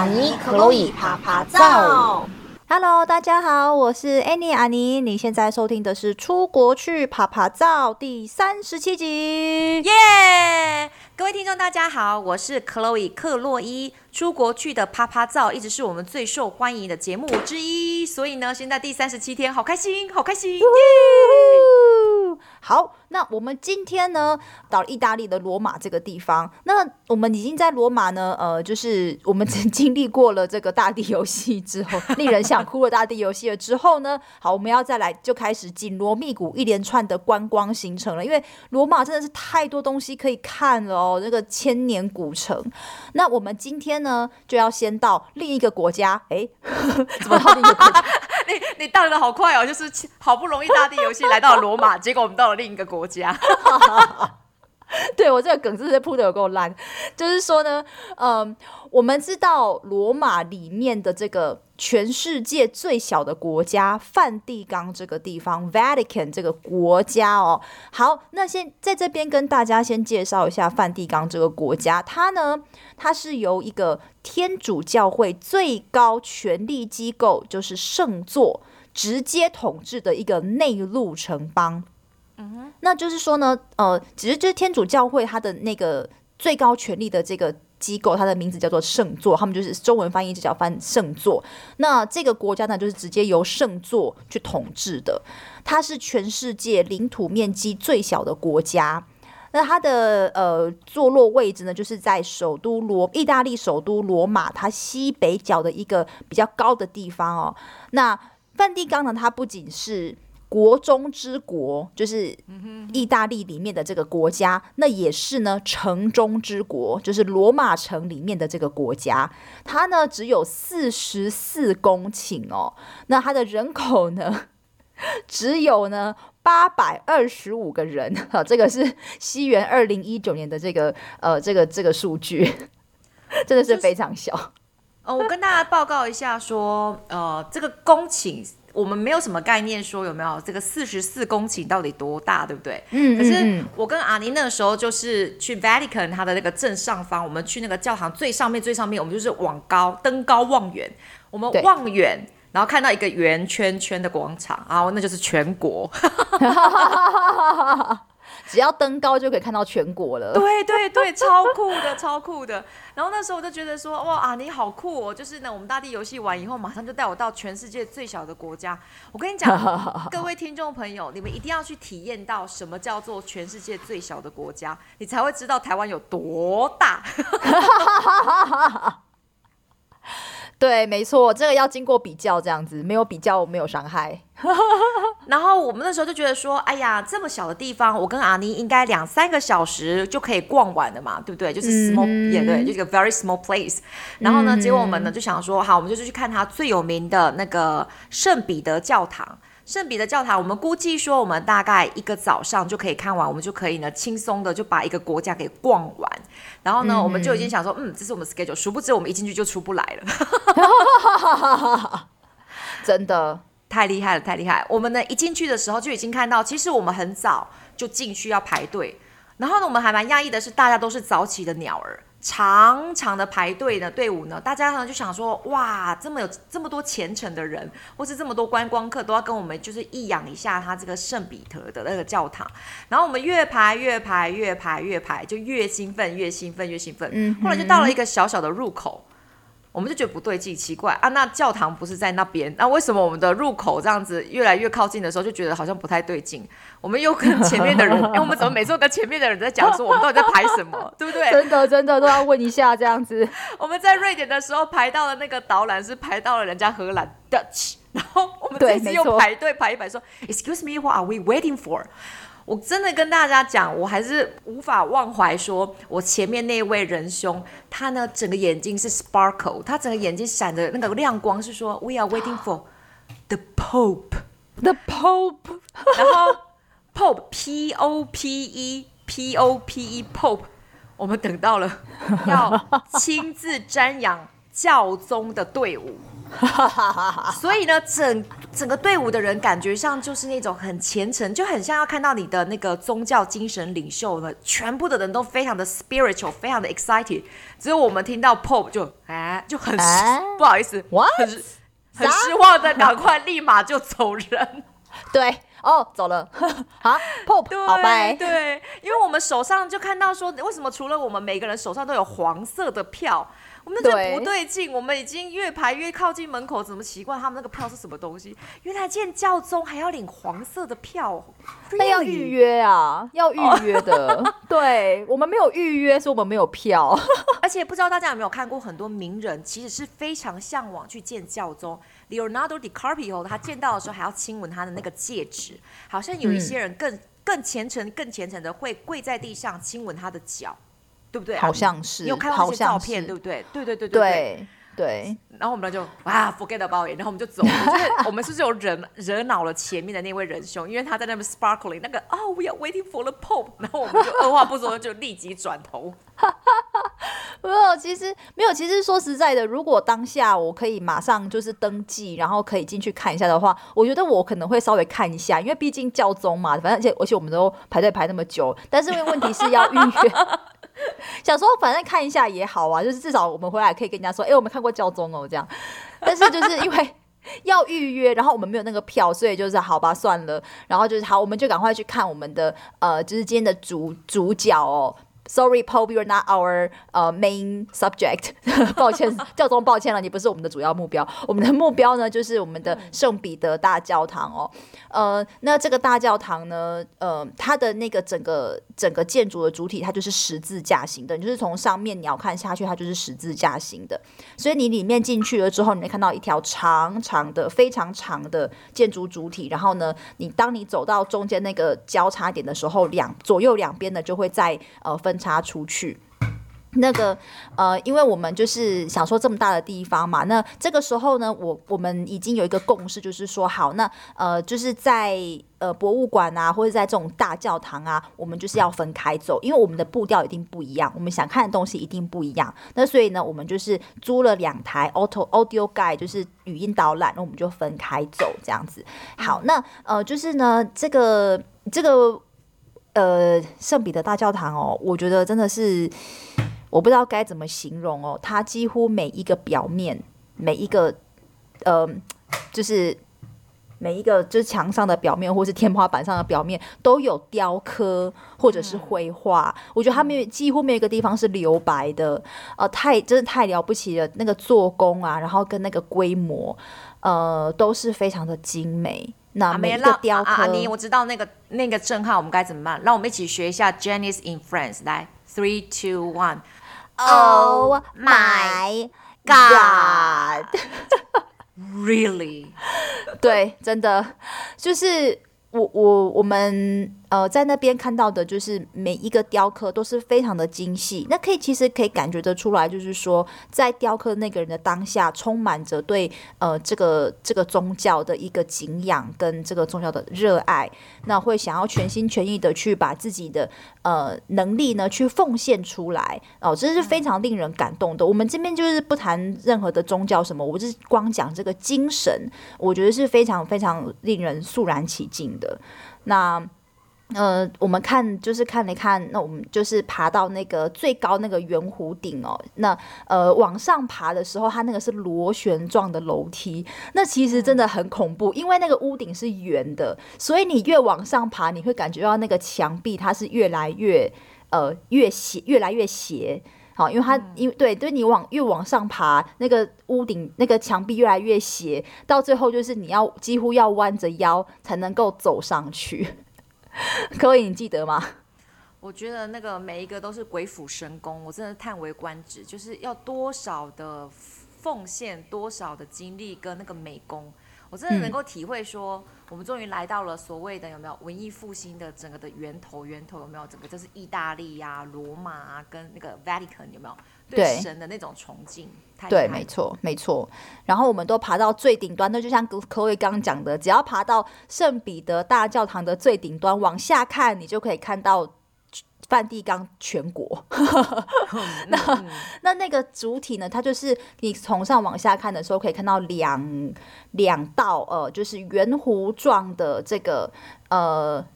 阿尼、克洛伊啪啪照。Hello，大家好，我是 Annie 阿尼。你现在收听的是《出国去啪啪照》第三十七集。耶！Yeah! 各位听众，大家好，我是 Chloe 克洛伊。出国去的啪啪照一直是我们最受欢迎的节目之一，所以呢，现在第三十七天，好开心，好开心！耶！好，那我们今天呢，到了意大利的罗马这个地方。那我们已经在罗马呢，呃，就是我们曾经历过了这个大地游戏之后，令人想哭的大地游戏了之后呢，好，我们要再来就开始紧锣密鼓一连串的观光行程了。因为罗马真的是太多东西可以看了哦，那个千年古城。那我们今天呢，就要先到另一个国家。哎，怎么到另一个国家？你 你荡的好快哦，就是好不容易大地游戏来到了罗马，结果我们到了另一个国家。对，我这个梗真是铺的有够烂，就是说呢，嗯，我们知道罗马里面的这个全世界最小的国家梵蒂冈这个地方，Vatican 这个国家哦。好，那先在这边跟大家先介绍一下梵蒂冈这个国家，它呢，它是由一个天主教会最高权力机构，就是圣座直接统治的一个内陆城邦。嗯那就是说呢，呃，其实就是天主教会它的那个最高权力的这个机构，它的名字叫做圣座，他们就是中文翻译就叫翻圣座。那这个国家呢，就是直接由圣座去统治的，它是全世界领土面积最小的国家。那它的呃坐落位置呢，就是在首都罗，意大利首都罗马，它西北角的一个比较高的地方哦。那梵蒂冈呢，它不仅是国中之国，就是意大利里面的这个国家，那也是呢城中之国，就是罗马城里面的这个国家。它呢只有四十四公顷哦，那它的人口呢 只有呢八百二十五个人，哈，这个是西元二零一九年的这个呃这个这个数据，真的是非常小。哦，我跟大家报告一下说，呃，这个公顷。我们没有什么概念，说有没有这个四十四公顷到底多大，对不对？嗯，可是我跟阿尼那个时候就是去 Vatican 它的那个正上方，我们去那个教堂最上面最上面，我们就是往高登高望远，我们望远，然后看到一个圆圈圈的广场，然后那就是全国。只要登高就可以看到全国了。对对对，超酷的，超酷的。然后那时候我就觉得说，哇啊，你好酷哦！就是呢，我们大地游戏完以后，马上就带我到全世界最小的国家。我跟你讲，各位听众朋友，你们一定要去体验到什么叫做全世界最小的国家，你才会知道台湾有多大。对，没错，这个要经过比较，这样子没有比较没有伤害。然后我们那时候就觉得说，哎呀，这么小的地方，我跟阿妮应该两三个小时就可以逛完的嘛，对不对？就是 small，也、嗯、对，就是一个 very small place。然后呢，嗯、结果我们呢就想说，好，我们就是去看它最有名的那个圣彼得教堂。圣彼得教堂，我们估计说，我们大概一个早上就可以看完，我们就可以呢轻松的就把一个国家给逛完。然后呢，嗯、我们就已经想说，嗯，这是我们 schedule。殊不知，我们一进去就出不来了。真的太厉害了，太厉害！我们呢一进去的时候就已经看到，其实我们很早就进去要排队。然后呢，我们还蛮讶异的是，大家都是早起的鸟儿。长长的排队的队伍呢，大家呢就想说，哇，这么有这么多虔诚的人，或是这么多观光客都要跟我们就是一仰一下他这个圣彼得的那个教堂，然后我们越排越排越排越排，就越兴奋越兴奋越兴奋，嗯，后来就到了一个小小的入口。我们就觉得不对劲，奇怪啊！那教堂不是在那边，那为什么我们的入口这样子越来越靠近的时候，就觉得好像不太对劲？我们又跟前面的人，因 为我们怎么每次都跟前面的人在讲说，我们到底在排什么，对不对？真的真的都要问一下这样子。我们在瑞典的时候排到了那个导览，是排到了人家荷兰 Dutch，然后我们这次又排队排一排说，Excuse me，what are we waiting for？我真的跟大家讲，我还是无法忘怀，说我前面那位仁兄，他呢整个眼睛是 sparkle，他整个眼睛闪着那个亮光，是说 We are waiting for the Pope，the Pope，然后 Pope P O P E P O P E Pope，我们等到了要亲自瞻仰教宗的队伍。所以呢，整整个队伍的人感觉上就是那种很虔诚，就很像要看到你的那个宗教精神领袖呢。全部的人都非常的 spiritual，非常的 excited。只有我们听到 Pope 就哎就很、啊、不好意思，What? 很很失望的，赶快立马就走人。对。哦，走了，好拜。对，因为我们手上就看到说，为什么除了我们每个人手上都有黄色的票，我们就不对劲。我们已经越排越靠近门口，怎么奇怪他们那个票是什么东西？原来见教宗还要领黄色的票，那要预约啊，要预约的。Oh. 对，我们没有预约，所以我们没有票。而且不知道大家有没有看过，很多名人其实是非常向往去见教宗。Leonardo DiCaprio，他见到的时候还要亲吻他的那个戒指，好像有一些人更、嗯、更虔诚、更虔诚的会跪在地上亲吻他的脚，对不对？好像是，你有看到那些照片，对不对？对对对对对。对，然后我们就啊，forget about it，然后我们就走了。就是我们是不是有惹惹恼了前面的那位仁兄？因为他在那边 sparkling，那个哦、oh,，we are waiting for the pope，然后我们就二话不说就立即转头。没有，其实没有，其实说实在的，如果当下我可以马上就是登记，然后可以进去看一下的话，我觉得我可能会稍微看一下，因为毕竟教宗嘛，反正而且而且我们都排队排那么久，但是因为问题是要预约。想说反正看一下也好啊，就是至少我们回来可以跟人家说，哎、我们看过教宗哦，这样。但是就是因为要预约，然后我们没有那个票，所以就是好吧，算了。然后就是好，我们就赶快去看我们的呃，就是今天的主主角哦。Sorry, Pope, you're not our 呃、uh, main subject。抱歉，教宗，抱歉了，你不是我们的主要目标。我们的目标呢，就是我们的圣彼得大教堂哦。呃，那这个大教堂呢，呃，它的那个整个整个建筑的主体，它就是十字架形的，你就是从上面你要看下去，它就是十字架形的。所以你里面进去了之后，你会看到一条长长的、非常长的建筑主体。然后呢，你当你走到中间那个交叉点的时候，两左右两边呢就会再呃分。叉出去，那个呃，因为我们就是想说这么大的地方嘛，那这个时候呢，我我们已经有一个共识，就是说好，那呃，就是在呃博物馆啊，或者在这种大教堂啊，我们就是要分开走，因为我们的步调一定不一样，我们想看的东西一定不一样。那所以呢，我们就是租了两台 auto audio guide，就是语音导览，那我们就分开走这样子。好，那呃，就是呢，这个这个。呃，圣彼得大教堂哦，我觉得真的是我不知道该怎么形容哦。它几乎每一个表面，每一个呃，就是每一个就是墙上的表面，或是天花板上的表面，都有雕刻或者是绘画。嗯、我觉得它没有几乎没有一个地方是留白的。呃，太真的太了不起了，那个做工啊，然后跟那个规模，呃，都是非常的精美。那每一个雕刻，阿尼，我知道那个那个震撼，我们该怎么办？让我们一起学一下 Janice in France，来，three two one，Oh my God，Really？对，真的就是。我我我们 呃在那边看到的就是每一个雕刻都是非常的精细，那可以其实可以感觉得出来，就是说在雕刻那个人的当下，充满着对呃这个这个宗教的一个敬仰跟这个宗教的热爱，那会想要全心全意的去把自己的呃能力呢去奉献出来哦，这是非常令人感动的。我们这边就是不谈任何的宗教什么，我是光讲这个精神，我觉得是非常非常令人肃然起敬。的那呃，我们看就是看了看，那我们就是爬到那个最高那个圆弧顶哦。那呃，往上爬的时候，它那个是螺旋状的楼梯，那其实真的很恐怖，因为那个屋顶是圆的，所以你越往上爬，你会感觉到那个墙壁它是越来越呃越斜，越来越斜。好，因为它因为对，对你往越往上爬，那个屋顶那个墙壁越来越斜，到最后就是你要几乎要弯着腰才能够走上去。各 位，你记得吗？我觉得那个每一个都是鬼斧神工，我真的叹为观止，就是要多少的奉献，多少的精力跟那个美工。我真的能够体会说，我们终于来到了所谓的有没有文艺复兴的整个的源头？源头有没有整个就是意大利呀、啊、罗马啊，跟那个 Vatican 有没有对神的那种崇敬？对，没错，没错。然后我们都爬到最顶端，那就像柯威刚刚讲的，只要爬到圣彼得大教堂的最顶端，往下看，你就可以看到。梵蒂冈全国。那那那个主体呢？它就是你从上往下看的时候，可以看到两两道呃，就是圆弧状的这个呃。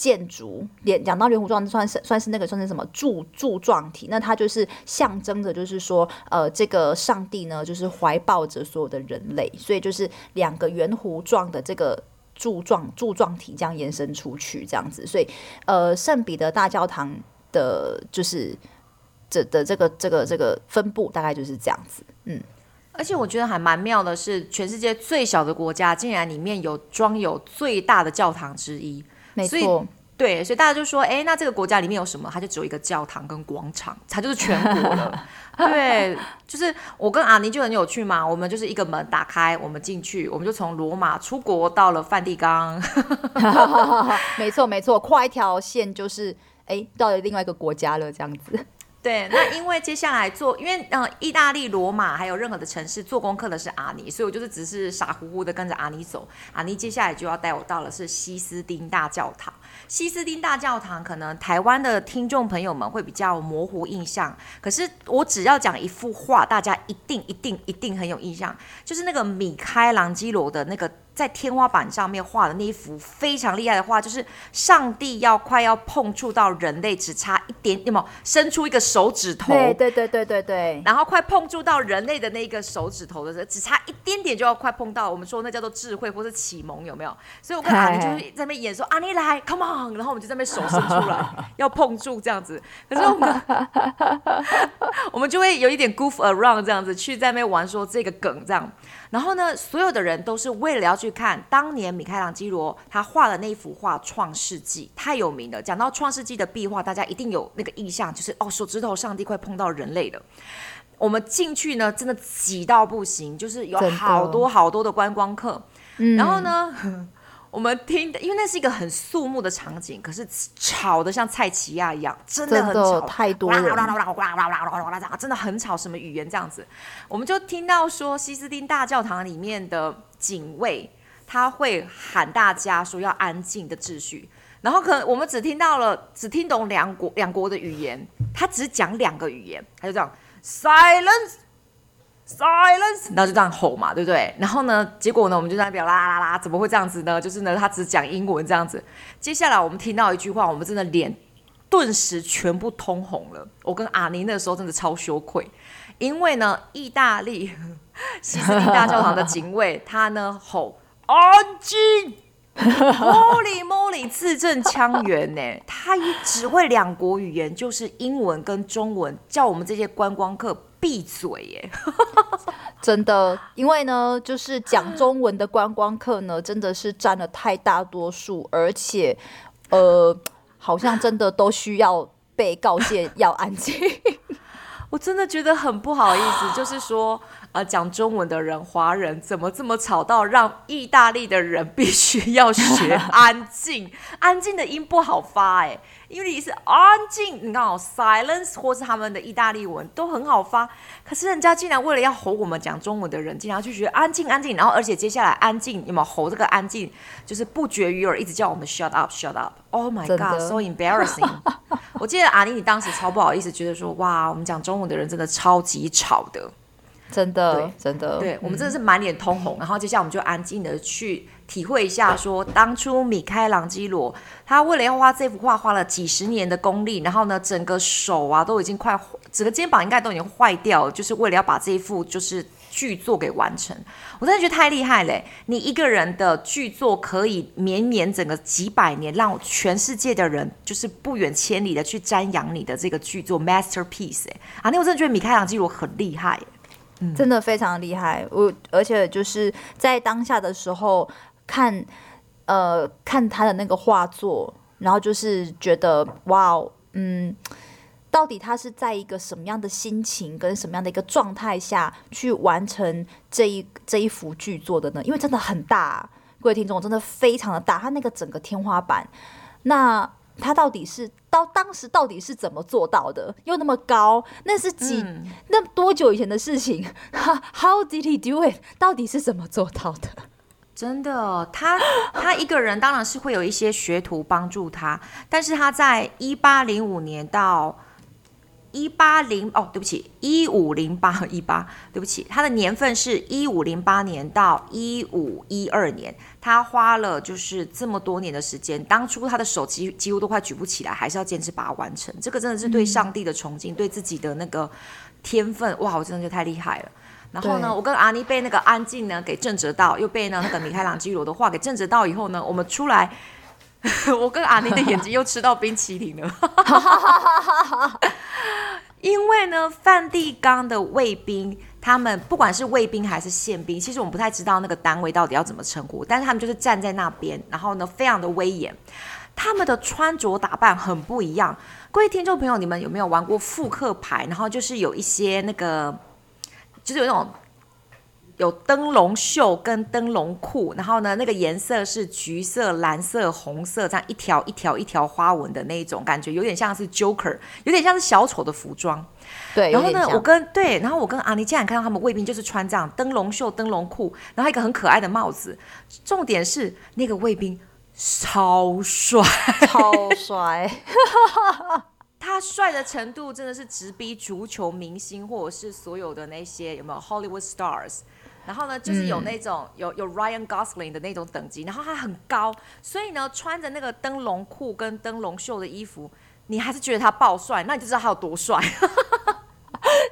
建筑，连讲到圆弧状，算是算是那个算是什么柱柱状体？那它就是象征着，就是说，呃，这个上帝呢，就是怀抱着所有的人类，所以就是两个圆弧状的这个柱状柱状体这样延伸出去，这样子。所以，呃，圣彼得大教堂的，就是这的这个这个这个分布大概就是这样子。嗯，而且我觉得还蛮妙的是，全世界最小的国家竟然里面有装有最大的教堂之一。没错，对，所以大家就说，哎，那这个国家里面有什么？它就只有一个教堂跟广场，它就是全国了。对，就是我跟阿尼就很有趣嘛，我们就是一个门打开，我们进去，我们就从罗马出国到了梵蒂冈。没错，没错，跨一条线就是，哎，到了另外一个国家了，这样子。对，那因为接下来做，因为嗯、呃，意大利罗马还有任何的城市做功课的是阿尼，所以我就是只是傻乎乎的跟着阿尼走。阿尼接下来就要带我到的是西斯丁大教堂。西斯丁大教堂可能台湾的听众朋友们会比较模糊印象，可是我只要讲一幅画，大家一定一定一定很有印象，就是那个米开朗基罗的那个。在天花板上面画的那一幅非常厉害的画，就是上帝要快要碰触到人类，只差一点，有没有伸出一个手指头？对对对对对对。然后快碰触到人类的那个手指头的时候，只差一点点就要快碰到。我们说那叫做智慧或是启蒙，有没有？所以我跟阿尼就是在那边演说：“阿尼来，come on！” 然后我们就在那边手伸出来要碰触这样子。可是我们 我们就会有一点 goof around 这样子去在那边玩说这个梗这样。然后呢，所有的人都是为了要去看当年米开朗基罗他画的那幅画《创世纪》，太有名了。讲到《创世纪》的壁画，大家一定有那个印象，就是哦，手指头上帝快碰到人类了。我们进去呢，真的挤到不行，就是有好多好多的观光客。然后呢，嗯我们听的，因为那是一个很肃穆的场景，可是吵得像蔡奇亚一样，真的很吵，太多人，真的很吵，什么语言这样子？我们就听到说，西斯丁大教堂里面的警卫他会喊大家说要安静的秩序，然后可能我们只听到了，只听懂两国两国的语言，他只讲两个语言，他就这样 silence。Silence，然后就这样吼嘛，对不对？然后呢，结果呢，我们就在那边啦啦啦，怎么会这样子呢？就是呢，他只讲英文这样子。接下来我们听到一句话，我们真的脸顿时全部通红了。我跟阿尼那时候真的超羞愧，因为呢，意大利西斯丁大教堂的警卫他呢吼安静，Holy moly，字正腔圆呢，他也只会两国语言，就是英文跟中文，叫我们这些观光客。闭嘴耶！真的，因为呢，就是讲中文的观光客呢，真的是占了太大多数，而且，呃，好像真的都需要被告诫要安静。我真的觉得很不好意思，就是说，呃，讲中文的人，华人怎么这么吵到让意大利的人必须要学安静？安静的音不好发哎。因为你是安静，你看哦，silence 或是他们的意大利文都很好发，可是人家竟然为了要吼我们讲中文的人，竟然去学安静安静，然后而且接下来安静有没有吼这个安静，就是不绝于耳，一直叫我们 shut up shut up，Oh my god，so embarrassing。我记得阿妮，你当时超不好意思，觉得说哇，我们讲中文的人真的超级吵的，真的真的，对我们真的是满脸通红，然后接下来我们就安静的去。体会一下，说当初米开朗基罗他为了要画这幅画，花了几十年的功力，然后呢，整个手啊都已经快，整个肩膀应该都已经坏掉了，就是为了要把这一幅就是巨作给完成。我真的觉得太厉害了，你一个人的巨作可以绵延整个几百年，让全世界的人就是不远千里的去瞻仰你的这个巨作 masterpiece。哎，啊，那我真的觉得米开朗基罗很厉害，真的非常厉害。我而且就是在当下的时候。看，呃，看他的那个画作，然后就是觉得哇，嗯，到底他是在一个什么样的心情跟什么样的一个状态下去完成这一这一幅巨作的呢？因为真的很大，各位听众，真的非常的大，他那个整个天花板，那他到底是到当时到底是怎么做到的？又那么高，那是几、嗯、那多久以前的事情？How did he do it？到底是怎么做到的？真的，他他一个人当然是会有一些学徒帮助他，但是他在一八零五年到一八零哦，对不起，一五零八一八，对不起，他的年份是一五零八年到一五一二年，他花了就是这么多年的时间，当初他的手几几乎都快举不起来，还是要坚持把它完成，这个真的是对上帝的崇敬，嗯、对自己的那个天分，哇，我真的就太厉害了。然后呢，我跟阿妮被那个安静呢给震折到，又被呢那个米开朗基罗的画给震折到以后呢，我们出来，我跟阿妮的眼睛又吃到冰淇淋了。因为呢，梵蒂冈的卫兵，他们不管是卫兵还是宪兵，其实我们不太知道那个单位到底要怎么称呼，但是他们就是站在那边，然后呢，非常的威严，他们的穿着打扮很不一样。各位听众朋友，你们有没有玩过复刻牌？然后就是有一些那个。就是有那种有灯笼袖跟灯笼裤，然后呢，那个颜色是橘色、蓝色、红色，这样一条一条一条花纹的那种感觉，有点像是 Joker，有点像是小丑的服装。对，然后呢，我跟对，然后我跟阿妮竟然看到他们卫兵就是穿这样灯笼袖、灯笼裤，然后一个很可爱的帽子。重点是那个卫兵超帅，超帅。他帅的程度真的是直逼足球明星，或者是所有的那些有没有 Hollywood stars？然后呢，就是有那种、嗯、有有 Ryan Gosling 的那种等级，然后他很高，所以呢，穿着那个灯笼裤跟灯笼袖的衣服，你还是觉得他爆帅，那你就知道他有多帅。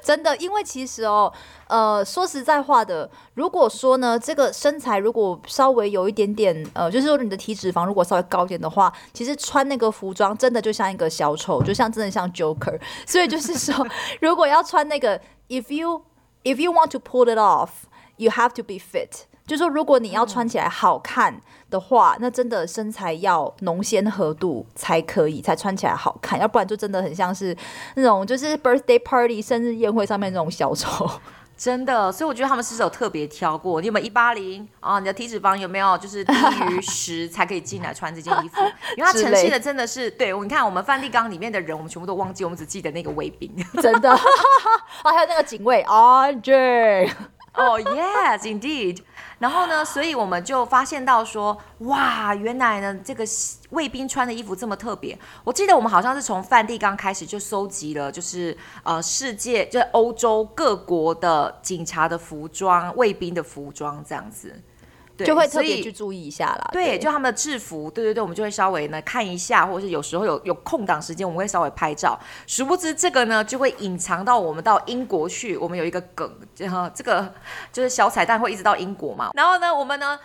真的，因为其实哦，呃，说实在话的，如果说呢，这个身材如果稍微有一点点，呃，就是说你的体脂肪如果稍微高一点的话，其实穿那个服装真的就像一个小丑，就像真的像 Joker。所以就是说，如果要穿那个，if you if you want to pull it off，you have to be fit。就是说，如果你要穿起来好看的话，那真的身材要浓纤合度才可以，才穿起来好看，要不然就真的很像是那种就是 birthday party 生日宴会上面那种小丑，真的。所以我觉得他们是有特别挑过？你有没有一八零啊？你的体脂肪有没有就是低于十才可以进来穿这件衣服？因为它呈现的真的是对，你看我们梵蒂冈里面的人，我们全部都忘记，我们只记得那个卫兵，真的。啊，还有那个警卫 Andre。哦、oh,，Yes，indeed。然后呢，所以我们就发现到说，哇，原来呢，这个卫兵穿的衣服这么特别。我记得我们好像是从梵蒂冈开始就收集了，就是呃，世界就是欧洲各国的警察的服装、卫兵的服装这样子。对就会特别去注意一下啦。对，对就他们的制服，对对对，我们就会稍微呢看一下，或者是有时候有有空档时间，我们会稍微拍照。殊不知这个呢，就会隐藏到我们到英国去。我们有一个梗，然后这个就是小彩蛋会一直到英国嘛。然后呢，我们呢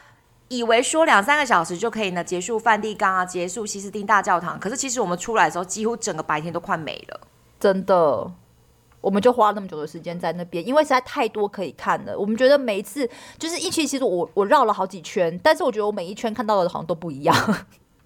以为说两三个小时就可以呢结束梵蒂冈啊，结束西斯丁大教堂。可是其实我们出来的时候，几乎整个白天都快没了，真的。我们就花了那么久的时间在那边，因为实在太多可以看了。我们觉得每一次就是一期，其实我我绕了好几圈，但是我觉得我每一圈看到的好像都不一样。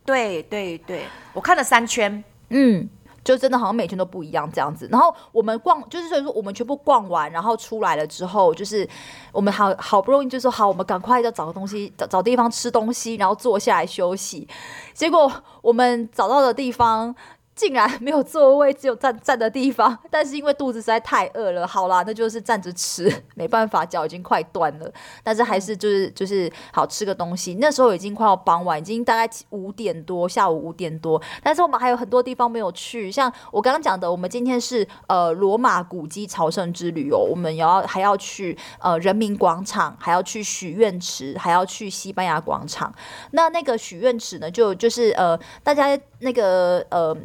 对对对，我看了三圈，嗯，就真的好像每圈都不一样这样子。然后我们逛，就是所以说我们全部逛完，然后出来了之后，就是我们好好不容易就说好，我们赶快要找个东西，找找地方吃东西，然后坐下来休息。结果我们找到的地方。竟然没有座位，只有站站的地方。但是因为肚子实在太饿了，好啦，那就是站着吃，没办法，脚已经快断了。但是还是就是就是好吃个东西。那时候已经快要傍晚，已经大概五点多，下午五点多。但是我们还有很多地方没有去，像我刚刚讲的，我们今天是呃罗马古迹朝圣之旅哦，我们要还要去呃人民广场，还要去许愿池，还要去西班牙广场。那那个许愿池呢，就就是呃大家那个呃。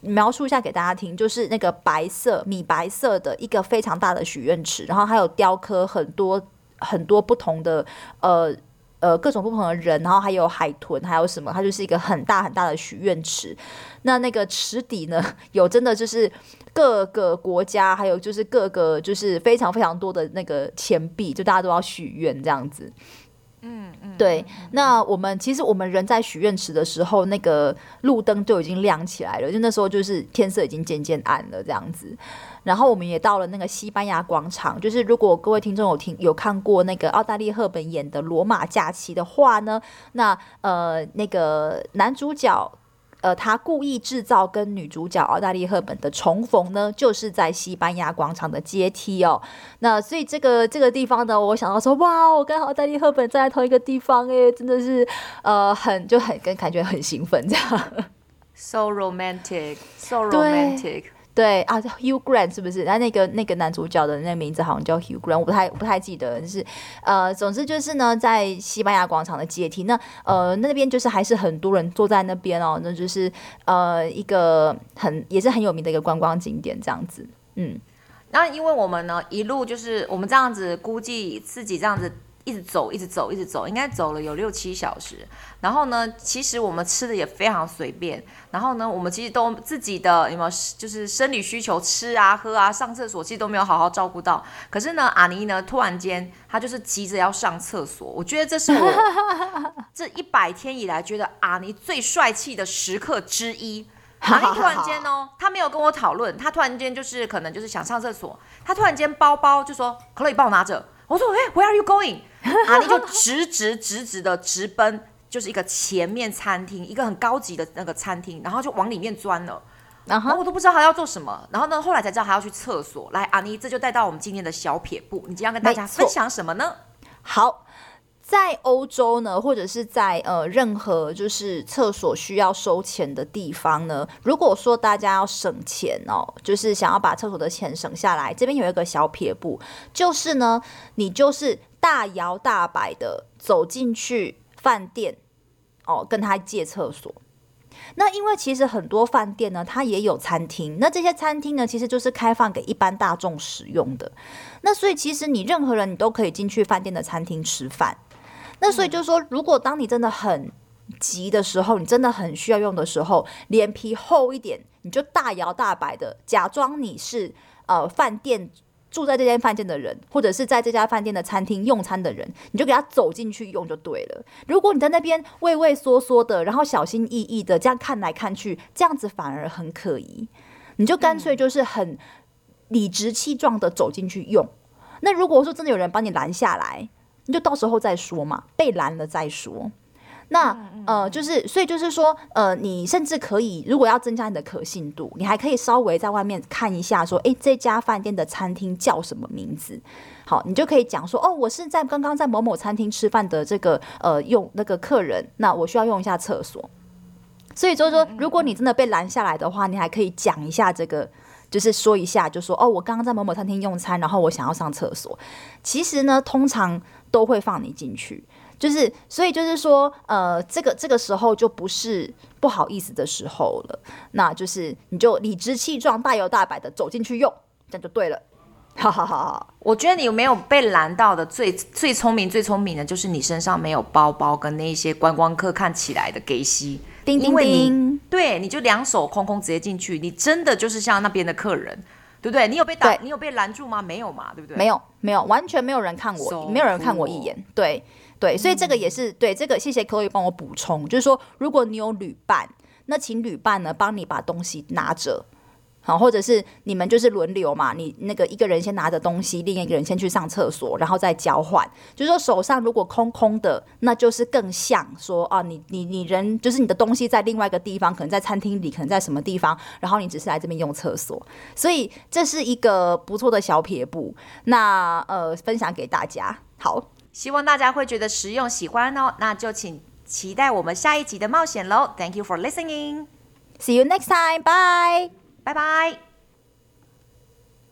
描述一下给大家听，就是那个白色米白色的一个非常大的许愿池，然后还有雕刻很多很多不同的呃呃各种不同的人，然后还有海豚，还有什么，它就是一个很大很大的许愿池。那那个池底呢，有真的就是各个国家，还有就是各个就是非常非常多的那个钱币，就大家都要许愿这样子。嗯嗯，对，那我们其实我们人在许愿池的时候，那个路灯就已经亮起来了，就那时候就是天色已经渐渐暗了这样子。然后我们也到了那个西班牙广场，就是如果各位听众有听有看过那个奥黛丽·赫本演的《罗马假期》的话呢，那呃那个男主角呃，他故意制造跟女主角奥黛丽·赫本的重逢呢，就是在西班牙广场的阶梯哦。那所以这个这个地方呢，我想到说，哇，我跟奥黛丽·赫本站在同一个地方，哎，真的是呃，很就很跟感觉很兴奋这样。So romantic, so romantic. 对啊，Hugh Grant 是不是？他那个那个男主角的那名字好像叫 Hugh Grant，我不太不太记得。就是呃，总之就是呢，在西班牙广场的阶梯，那呃那边就是还是很多人坐在那边哦，那就是呃一个很也是很有名的一个观光景点这样子。嗯，那因为我们呢一路就是我们这样子估计自己这样子。一直走，一直走，一直走，应该走了有六七小时。然后呢，其实我们吃的也非常随便。然后呢，我们其实都自己的有没有就是生理需求，吃啊、喝啊、上厕所，其实都没有好好照顾到。可是呢，阿尼呢，突然间他就是急着要上厕所。我觉得这是我 这一百天以来觉得阿尼最帅气的时刻之一。阿尼突然间哦，他没有跟我讨论，他突然间就是可能就是想上厕所，他突然间包包就说：“可乐，你帮我拿着。”我说：“哎，Where are you going？” 阿尼就直直直直的直奔，就是一个前面餐厅，一个很高级的那个餐厅，然后就往里面钻了。然后我都不知道他要做什么。然后呢，后来才知道他要去厕所。来，阿妮，这就带到我们今天的小撇步。你今天要跟大家分享什么呢？好，在欧洲呢，或者是在呃任何就是厕所需要收钱的地方呢，如果说大家要省钱哦，就是想要把厕所的钱省下来，这边有一个小撇步，就是呢，你就是。大摇大摆的走进去饭店，哦，跟他借厕所。那因为其实很多饭店呢，它也有餐厅。那这些餐厅呢，其实就是开放给一般大众使用的。那所以其实你任何人，你都可以进去饭店的餐厅吃饭。那所以就是说，如果当你真的很急的时候，你真的很需要用的时候，脸皮厚一点，你就大摇大摆的假装你是呃饭店。住在这间饭店的人，或者是在这家饭店的餐厅用餐的人，你就给他走进去用就对了。如果你在那边畏畏缩缩的，然后小心翼翼的这样看来看去，这样子反而很可疑。你就干脆就是很理直气壮的走进去用。那如果说真的有人把你拦下来，你就到时候再说嘛，被拦了再说。那呃，就是所以就是说，呃，你甚至可以，如果要增加你的可信度，你还可以稍微在外面看一下，说，诶，这家饭店的餐厅叫什么名字？好，你就可以讲说，哦，我是在刚刚在某某餐厅吃饭的这个呃用那个客人，那我需要用一下厕所。所以就是说，如果你真的被拦下来的话，你还可以讲一下这个，就是说一下，就说，哦，我刚刚在某某餐厅用餐，然后我想要上厕所。其实呢，通常都会放你进去。就是，所以就是说，呃，这个这个时候就不是不好意思的时候了，那就是你就理直气壮、大摇大摆的走进去用，这样就对了。哈哈哈哈！我觉得你有没有被拦到的最最聪明、最聪明的，就是你身上没有包包跟那些观光客看起来的给息，叮叮叮，对，你就两手空空直接进去，你真的就是像那边的客人，对不对？你有被打，你有被拦住吗？没有嘛，对不对？没有，没有，完全没有人看我，so、没有人看我一眼，对。对，所以这个也是对这个，谢谢 Chloe 帮我补充，就是说，如果你有旅伴，那请旅伴呢帮你把东西拿着，好，或者是你们就是轮流嘛，你那个一个人先拿着东西，另一个人先去上厕所，然后再交换。就是说手上如果空空的，那就是更像说啊，你你你人就是你的东西在另外一个地方，可能在餐厅里，可能在什么地方，然后你只是来这边用厕所，所以这是一个不错的小撇步。那呃，分享给大家，好。希望大家会觉得实用、喜欢哦，那就请期待我们下一集的冒险喽。Thank you for listening. See you next time. Bye. 拜拜。